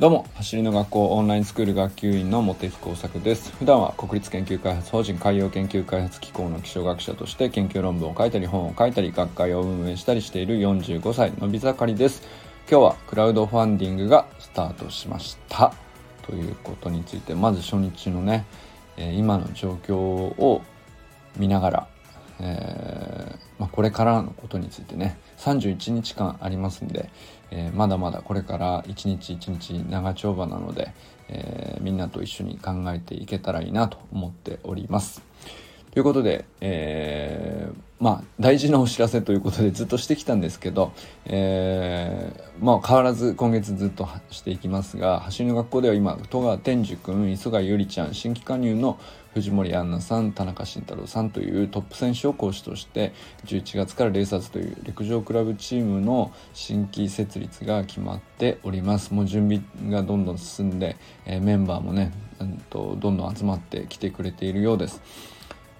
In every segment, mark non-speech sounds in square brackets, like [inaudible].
どうも走りの学校オンラインスクール学級委員の茂木耕作です。普段は国立研究開発法人海洋研究開発機構の気象学者として研究論文を書いたり本を書いたり学会を運営したりしている45歳のび盛りです。今日はクラウドファンディングがスタートしました。ということについてまず初日のね今の状況を見ながら、えーまあ、これからのことについてね31日間ありますんで、えー、まだまだこれから一日一日長丁場なので、えー、みんなと一緒に考えていけたらいいなと思っております。ということで、えー、まあ大事なお知らせということでずっとしてきたんですけど、えー、まあ変わらず今月ずっとしていきますが走りの学校では今戸川天寿君磯貝ゆりちゃん新規加入の藤森杏奈さん田中慎太郎さんというトップ選手を講師として11月からレーサーズという陸上クラブチームの新規設立が決まっておりますもう準備がどんどん進んで、えー、メンバーもね、うん、とどんどん集まってきてくれているようです。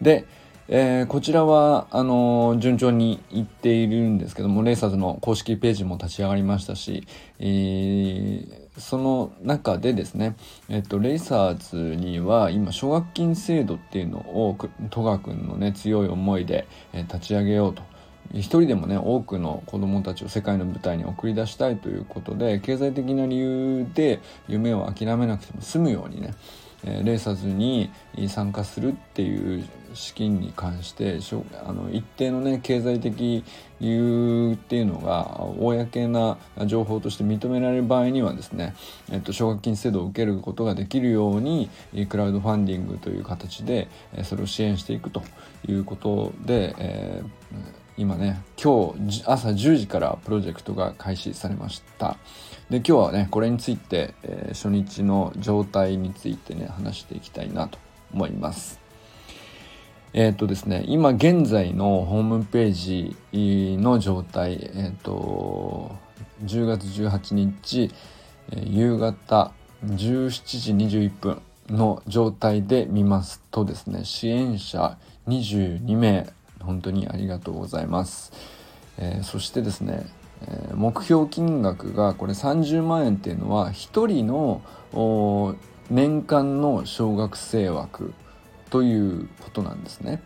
で、えー、こちらはあのー、順調にいっているんですけどもレーサーズの公式ページも立ち上がりましたし、えー、その中でですね、えっと、レーサーズには今奨学金制度っていうのを戸川君のね強い思いで、え立ち上げようと。一人でもね多くの子どもたちを世界の舞台に送り出したいということで経済的な理由で夢を諦めなくても済むようにねえレーサーズに参加するっていう資金に関してあの一定のね経済的理由っていうのが公な情報として認められる場合にはですね、えっと、奨学金制度を受けることができるようにクラウドファンディングという形でそれを支援していくということで、えー今ね今日朝10時からプロジェクトが開始されました。で今日はねこれについて、えー、初日の状態についてね話していきたいなと思います。えっ、とですね今現在のホームページの状態えっ、と10月18日、え夕方17時21分の状態で見ますとですね支援者22名本当にありがとうございます。えー、そしてですね、えー、目標金額がこれ30万円っていうのは1人の年間の小学生枠ということなんですね。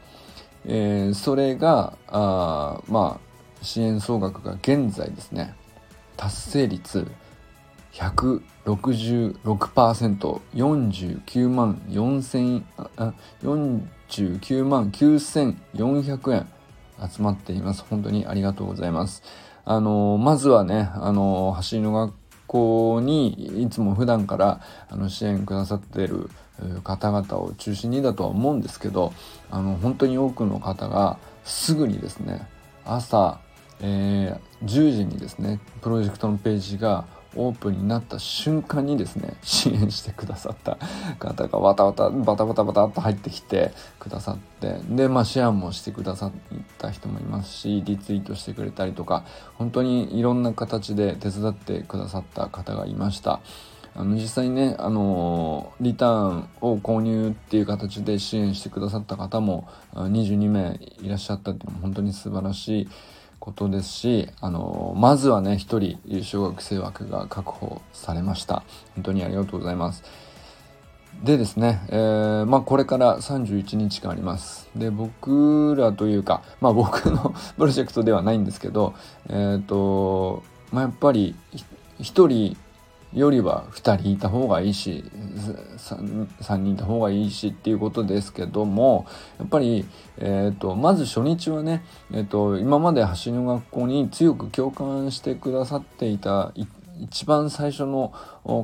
えー、それがあまあ支援総額が現在ですね達成率 166%49 万4000あ49万9400円集まっています。本当にありがとうございます。あの、まずはね、あの、走りの学校にいつも普段からあの支援くださっている方々を中心にだとは思うんですけど、あの、本当に多くの方がすぐにですね、朝、えー、10時にですね、プロジェクトのページがオープンになった瞬間にですね支援してくださった方がわたわたバタバタバタっと入ってきてくださってでまあシェアもしてくださった人もいますしリツイートしてくれたりとか本当にいろんな形で手伝ってくださった方がいました。あの実際にね、あのリターンを購入っていう形で支援してくださった方も22名いらっしゃったっていうのも本当に素晴らしいことですし、あのまずはね、一人優勝学生枠が確保されました。本当にありがとうございます。でですね、えー、まあこれから31日間あります。で、僕らというか、まあ僕の [laughs] プロジェクトではないんですけど、えっ、ー、と、まあやっぱり一人よりは2人いた方がいいし 3, 3人いた方がいいしっていうことですけどもやっぱり、えーと、まず初日はね、えーと、今まで走りの学校に強く共感してくださっていた一番最初の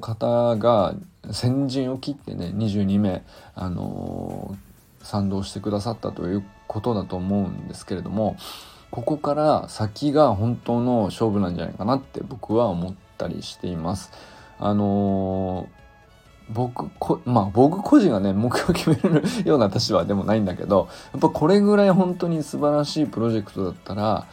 方が先陣を切ってね22名、あのー、賛同してくださったということだと思うんですけれどもここから先が本当の勝負なんじゃないかなって僕は思ったりしています。あのー、僕こまあ僕個人がね目標を決めるような立場でもないんだけどやっぱこれぐらい本当に素晴らしいプロジェクトだったら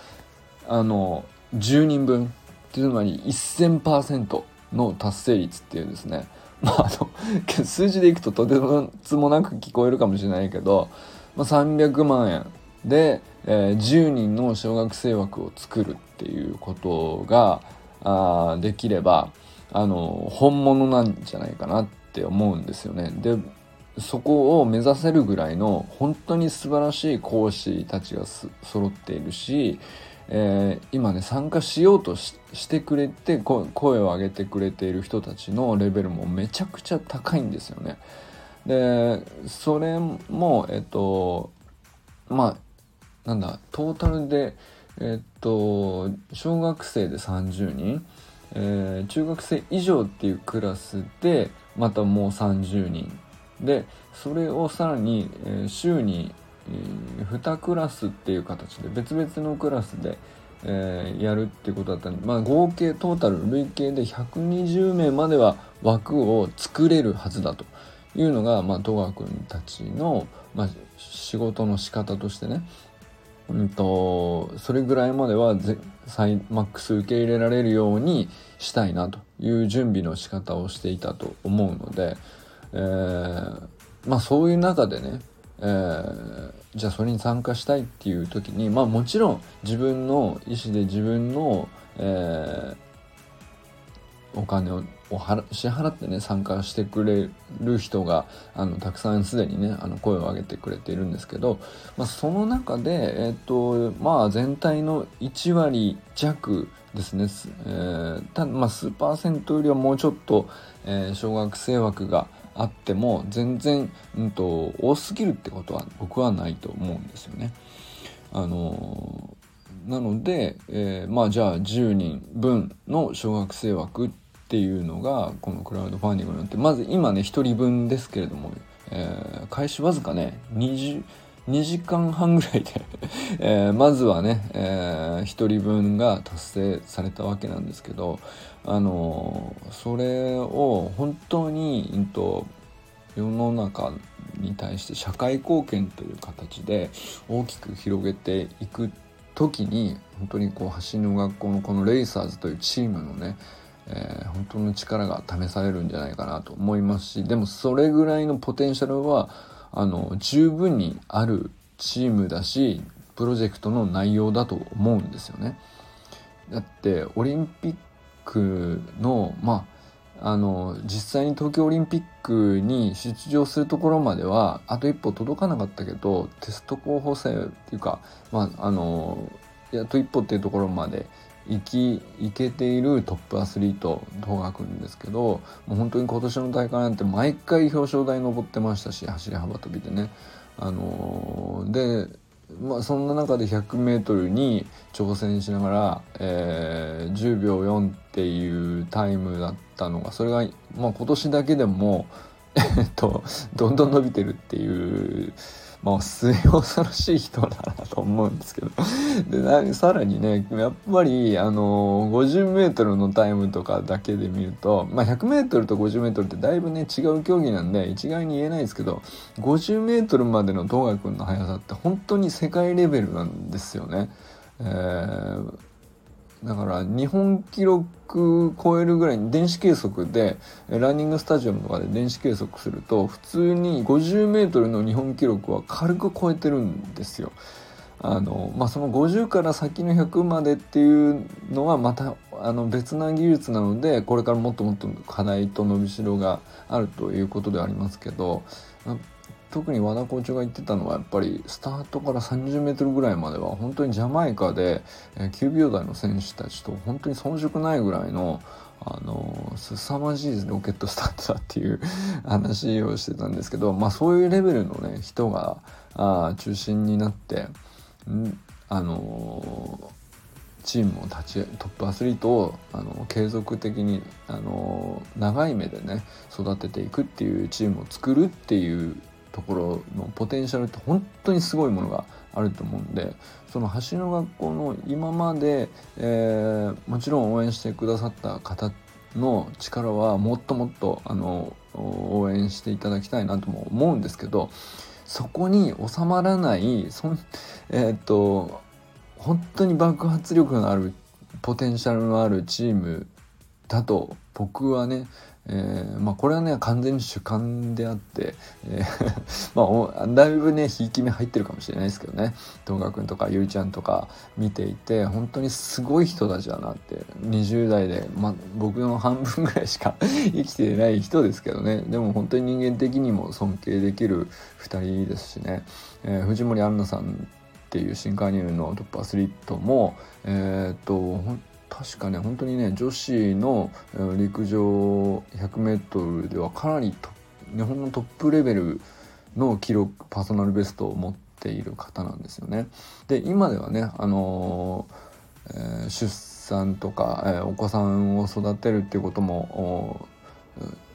あの10人分っていうのに1000%の達成率っていうですね。まああの [laughs] 数字でいくととてつもなく聞こえるかもしれないけど、まあ、300万円で、えー、10人の小学生枠を作るっていうことがあできればあの本物なんじゃないかなって思うんですよね。でそこを目指せるぐらいの本当に素晴らしい講師たちが揃っているし、えー、今ね参加しようとしてくれて声を上げてくれている人たちのレベルもめちゃくちゃ高いんですよね。でそれもえっとまあなんだトータルでえっと小学生で30人、えー、中学生以上っていうクラスでまたもう30人。でそれをさらに、えー、週に、えー、2クラスっていう形で別々のクラスで、えー、やるってことだったんで、まあ、合計トータル累計で120名までは枠を作れるはずだというのが、まあ、戸川君たちの、まあ、仕事の仕方としてね、うんと、それぐらいまではサイマックス受け入れられるようにしたいなという準備の仕方をしていたと思うので、えー、まあそういう中でね、えー、じゃあそれに参加したいっていう時にまあもちろん自分の意思で自分の、えー、お金を支払ってね参加してくれる人があのたくさんすでにねあの声を上げてくれているんですけど、まあ、その中で、えーとまあ、全体の1割弱ですね、えー、たまあ、数パーセントよりはもうちょっと、えー、小学生枠があっても全然、うんと、多すぎるってことは僕はないと思うんですよね。あのなので、えー、まあじゃあ10人分の小学生枠ってていうのがこのクラウドファンディングによってまず今ね1人分ですけれども、えー、開始わずかね20 2時間半ぐらいで [laughs] えー、まずはね、えー、1人分が達成されたわけなんですけど、あのー、それを本当に、うんと、世の中に対して社会貢献という形で大きく広げていく時に本当にこう橋の学校のこのレイサーズというチームのね、えー、本当の力が試されるんじゃないかなと思いますしでもそれぐらいのポテンシャルはあの十分にあるチームだしプロジェクトの内容だと思うんですよね。だってオリンピックのまああの実際に東京オリンピックに出場するところまではあと一歩届かなかったけどテスト候補生っていうかまああのあと一歩っていうところまで行き行けているトップアスリート東賀君ですけどもう本当に今年の大会なんて毎回表彰台登ってましたし走り幅跳びでね。あのでまあ、そんな中で 100m に挑戦しながら、えー、10秒4っていうタイムだったのがそれが、まあ、今年だけでも、[laughs] どんどん伸びてるっていうまあ末恐ろしい人だなと思うんですけどでさらにねやっぱりあの 50m のタイムとかだけで見ると、まあ、100m と 50m ってだいぶね違う競技なんで一概に言えないですけど 50m までの東賀君の速さって本当に世界レベルなんですよね。えーだから日本記録超えるぐらいに電子計測でランニングスタジアムとかで電子計測すると普通に 50m の日本記録は軽く超えてるんですよ。あのまあ、その50から先の100までっていうのはまたあの別な技術なのでこれからもっともっと課題と伸びしろがあるということではありますけど特に和田校長が言ってたのはやっぱりスタートから30メートルぐらいまでは本当にジャマイカで9秒台の選手たちと本当に遜色ないぐらいのあの凄まじいロケットスタートだっていう [laughs] 話をしてたんですけど、まあ、そういうレベルのね人があ中心になってあのチームを立ちトップアスリートをあの継続的にあの長い目でね育てていくっていうチームを作るっていうところのポテンシャルって本当にすごいものがあると思うんでその橋の学校の今まで、えー、もちろん応援してくださった方の力はもっともっとあの応援していただきたいなとも思うんですけどそこに収まらないそん [laughs] えー、っと本当に爆発力のあるポテンシャルのあるチームだと僕はね、えー、まあこれはね完全に主観であって、えー、[laughs] まあだいぶねひいき目入ってるかもしれないですけどね。東賀くんとかゆりちゃんとか見ていて本当にすごい人たちだなって20代で、まあ、僕の半分ぐらいしか [laughs] 生きてない人ですけどね。でも本当に人間的にも尊敬できる2人ですしね、えー、藤森杏奈さんっていう新加入のトップアスリートもえー、っと確かね本当にね女子の陸上 100m ではかなり日本のトップレベルの記録パーソナルベストを持っている方なんですよね。で今ではね、あのー、えー、出産とか、えー、お子さんを育てるっていうことも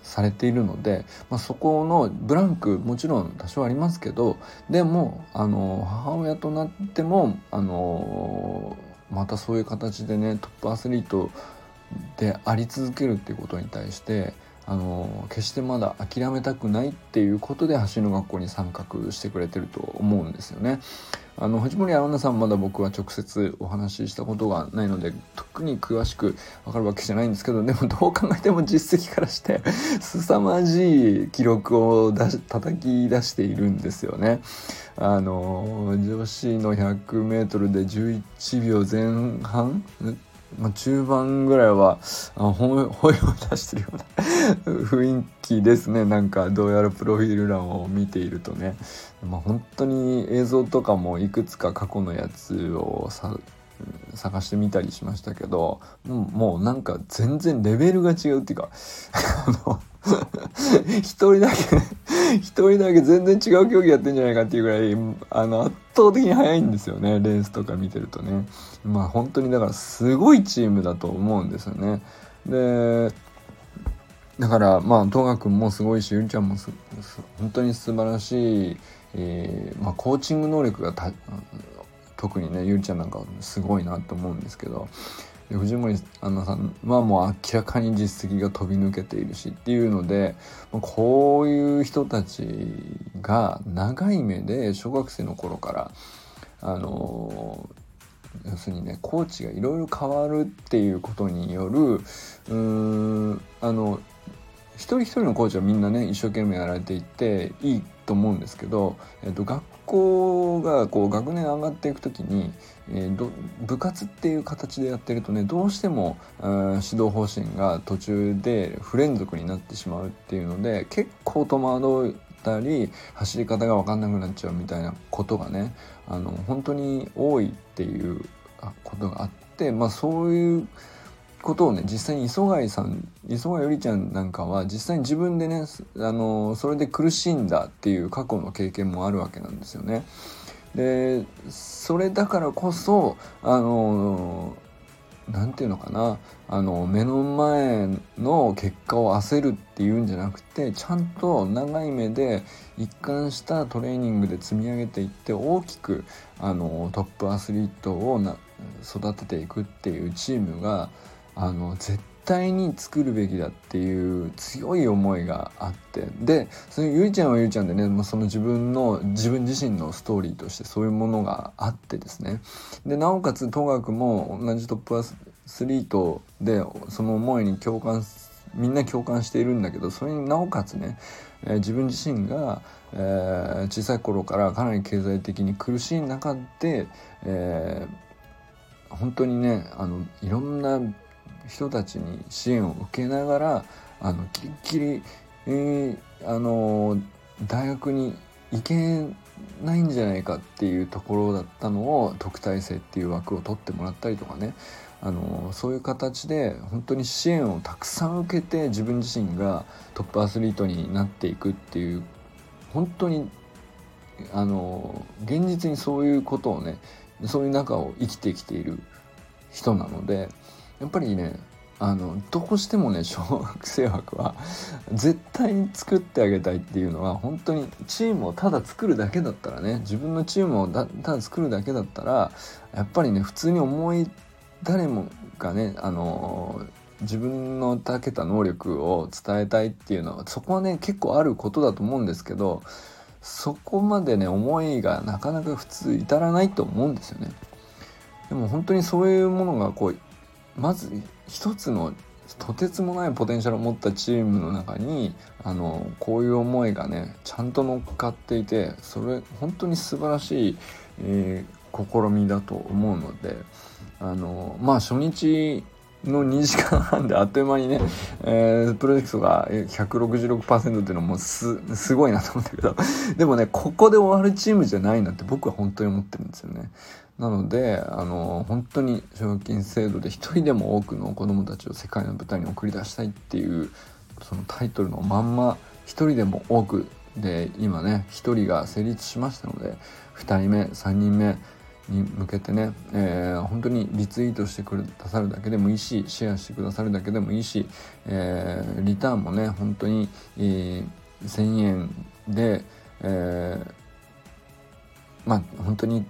されているので、まあ、そこのブランクもちろん多少ありますけどでもあの母親となってもあのまたそういう形でねトップアスリートであり続けるっていうことに対してあの決してまだ諦めたくないっていうことで走りの学校に参画してくれてると思うんですよね。あの藤森アナウンサーもまだ僕は直接お話ししたことがないので特に詳しく分かるわけじゃないんですけどでもどう考えても実績からして [laughs] 凄まじい記録を出し叩き出しているんですよね。あの女子の 100m で11秒前半まあ、中盤ぐらいはあ声を出してるような [laughs] 雰囲気ですね。なんかどうやらプロフィール欄を見ているとね、まあ、本当に映像とかもいくつか過去のやつをさ探してみたりしましたけどもうなんか全然レベルが違うっていうかあの [laughs] [laughs] 一人だけ一人だけ全然違う競技やってんじゃないかっていうぐらいあの圧倒的に速いんですよねレースとか見てるとね。まあ本当にだからすごいチームだと思うんですよね。でだからまあ東賀君もすごいしゆりちゃんも本当に素晴らしい、えーまあ、コーチング能力が特にねゆりちゃんなんかすごいなと思うんですけど。藤森アナさんはもう明らかに実績が飛び抜けているしっていうのでこういう人たちが長い目で小学生の頃からあの要するにねコーチがいろいろ変わるっていうことによるうんあの一人一人のコーチはみんなね一生懸命やられていっていいと思うんですけど、えっと、学校がこう学年上がっていく時に、えー、部活っていう形でやってるとねどうしても、指導方針が途中で不連続になってしまうっていうので結構戸惑ったり走り方が分かんなくなっちゃうみたいなことがねあの本当に多いっていうことがあって、まあ、そういうことをね実際に磯貝さん磯貝よりちゃんなんかは実際に自分でねあのそれで苦しんだっていう過去の経験もあるわけなんですよね。でそれだからこそあの何て言うのかなあの目の前の結果を焦るっていうんじゃなくてちゃんと長い目で一貫したトレーニングで積み上げていって大きくあのトップアスリートを育てていくっていうチームがあの絶対に作るべきだっていう強い思いがあって。でそのゆいちゃんはゆいちゃんでね、まあ、その自分の自分自身のストーリーとしてそういうものがあってですね。でなおかつ東岳も同じトップアスリートでその思いに共感みんな共感しているんだけどそれになおかつね、えー、自分自身が、えー、小さい頃からかなり経済的に苦しい中で、えー、本当にねあのいろんな人たちに支援を受けながらあのキリキリ、えー、あの大学に行けないんじゃないかっていうところだったのを特待生っていう枠を取ってもらったりとかね。あのそういう形で本当に支援をたくさん受けて自分自身がトップアスリートになっていくっていう本当にあの現実にそういうことをねそういう中を生きてきている人なのでやっぱりねあのどうしてもね [laughs] 小学生枠は絶対に作ってあげたいっていうのは本当にチームをただ作るだけだったらね自分のチームをただ作るだけだったらやっぱりね普通に思い誰もがねあの自分のたけた能力を伝えたいっていうのはそこはね結構あることだと思うんですけどそこまでね思いがなかなか普通至らないと思うんですよね。でも本当にそういうものがこうまず一つのとてつもないポテンシャルを持ったチームの中にあのこういう思いがねちゃんと乗っかっていてそれ本当に素晴らしい、えー、試みだと思うのであのまあ初日の2時間半であっという間にね、えー、プロジェクトが166%っていうのもすすごいなと思ったけどでもねここで終わるチームじゃないなって僕は本当に思ってるんですよね。なのであの本当に賞金制度で一人でも多くの子どもたちを世界の舞台に送り出したいっていうそのタイトルのまんま一人でも多くで今ね1人が成立しましたので2人目3人目に向けてね、えー、本当にリツイートしてくださるだけでもいいしシェアしてくださるだけでもいいし、えー、リターンもね本当に、えー、1,000円で、えー、まあ本当に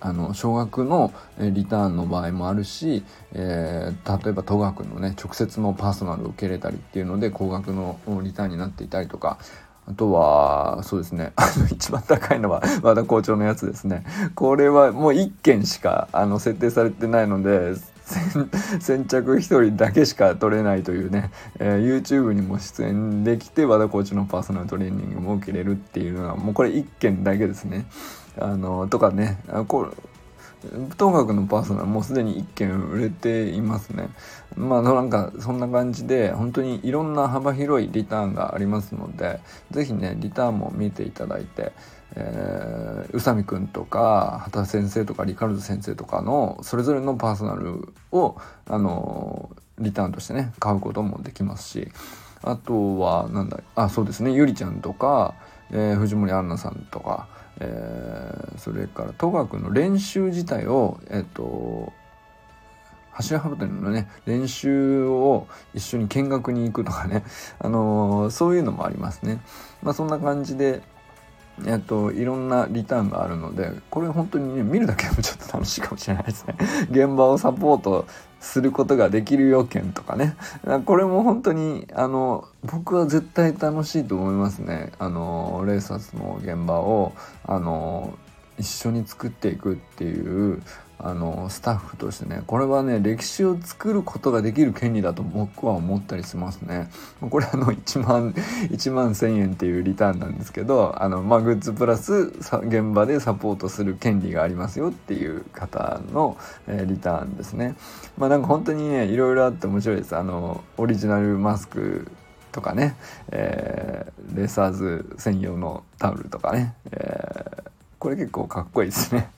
あの少額のリターンの場合もあるし、えー、例えば都学のね直接のパーソナルを受け入れたりっていうので高額のリターンになっていたりとかあとは、そうですね。[laughs] あの、一番高いのは和田校長のやつですね。これはもう1件しか、あの、設定されてないので、[laughs] 先着1人だけしか取れないというね、えー、YouTube にも出演できて和田コーチのパーソナルトレーニングも受けれるっていうのはもうこれ1件だけですね。あのとかねこ東学のパーソナルもうすでに1件売れていますね。まあなんかそんな感じで本当にいろんな幅広いリターンがありますので是非ねリターンも見ていただいて、えー、宇佐美くんとか畑先生とかリカルド先生とかのそれぞれのパーソナルをあのリターンとしてね買うこともできますしあとはなんだあそうですねゆりちゃんとか、えー、藤森杏奈さんとか。えー、それから戸学の練習自体をえっ、と走り幅跳びのね練習を一緒に見学に行くとかね、あのー、そういうのもありますね。まあ、そんな感じでえっと、いろんなリターンがあるのでこれ本当にね見るだけでもちょっと楽しいかもしれないですね。[laughs] 現場をサポートすることができる要件とかね。これも本当にあの僕は絶対楽しいと思いますね。あのレーサスの現場をあの一緒に作っていくっていうあのスタッフとしてねこれはね歴史を作ることができる権利だと僕は思ったりしますね。これあの1万 [laughs] 1万1000円っていうリターンなんですけどあのまあグッズプラス現場でサポートする権利がありますよっていう方の、えー、リターンですね。まあなんか本当にねいろいろあって面白いです。あのオリジナルマスクとかね、えー、レーサーズ専用のタオルとかね、えーこれ結構かっこいいですね。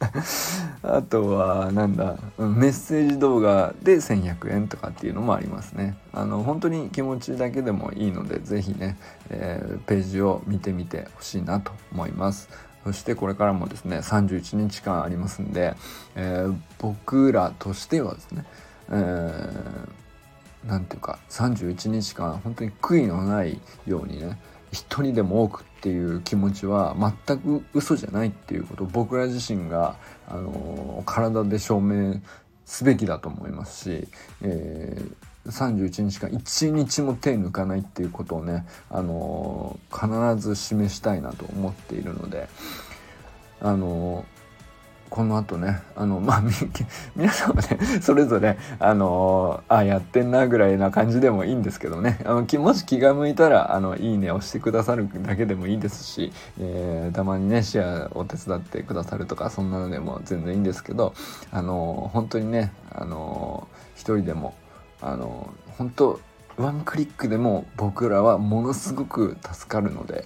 あとはなんだメッセージ動画で1100円とかっていうのもありますね。あの本当に気持ちだけでもいいので是非ね、えー、ページを見てみてほしいなと思います。そしてこれからもですね31日間ありますんで、えー、僕らとしてはですね、えー、なんていうか31日間本当に悔いのないようにね一人でも多くっていう気持ちは全く嘘じゃないっていうことを僕ら自身が、あの体で証明すべきだと思いますし、えー、31日間1日も手抜かないっていうことをね、あの必ず示したいなと思っているので、あのこの後ねあのまあ [laughs] 皆さんはねそれぞれあのあやってんなぐらいな感じでもいいんですけどねあのもし気が向いたらあのいいね押してくださるだけでもいいですし、えー、たまにねシェアを手伝ってくださるとかそんなのでも全然いいんですけどあの本当にねあの一人でもあの本当ワンクリックでも僕らはものすごく助かるので。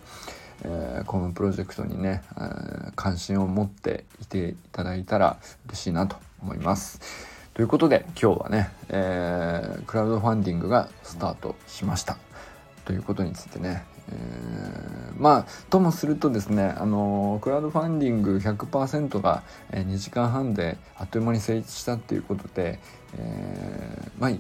えー、このプロジェクトにね、えー、関心を持っていていただいたら嬉しいなと思います。ということで今日はね、えー、クラウドファンディングがスタートしましたということについてね、えー、まあともするとですねあのクラウドファンディング100%が2時間半であっという間に成立したっていうことで、えー、まあ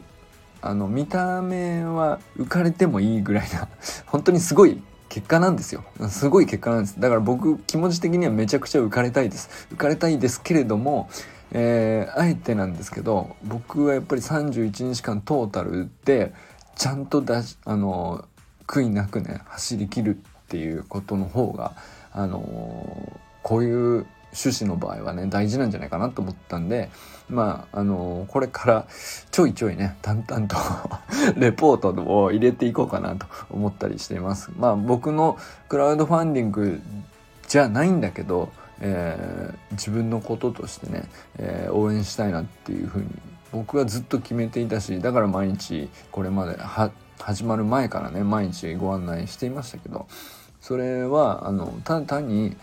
あの見た目は浮かれてもいいぐらいな本当にすごい結果なんですよ。すごい結果なんです。だから僕気持ち的にはめちゃくちゃ浮かれたいです。浮かれたいですけれども、えー、あえてなんですけど僕はやっぱり31日間トータルでちゃんと出しあの悔いなくね走りきるっていうことの方があのこういう趣旨の場合はね大事なんじゃないかなと思ったんで、まああのこれからちょいちょいね淡々と [laughs] レポートを入れていこうかなと思ったりしています。まあ僕のクラウドファンディングじゃないんだけど、えー、自分のこととしてね、えー、応援したいなっていうふうに僕はずっと決めていたしだから毎日これまで始まる前からね毎日ご案内していましたけどそれはあのただ単に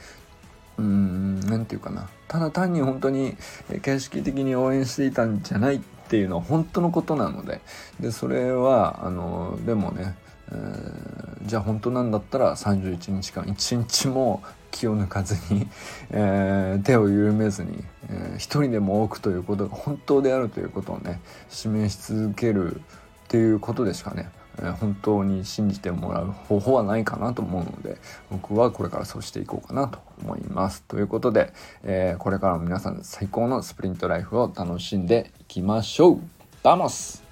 うん何て言うかな。ただ単に本当に形式的に応援していたんじゃないっていうのは本当のことなので。でそれはあのでもね、えー、じゃあ本当なんだったら31日間1日も気を抜かずに、[laughs] えー、手を緩めずに、えー、一人でも多くということが本当であるということをね示し続けるっていうことでしかね。本当に信じてもらう方法はないかなと思うので僕はこれからそうしていこうかなと思います。ということで、えー、これからも皆さん最高のスプリントライフを楽しんでいきましょうダモス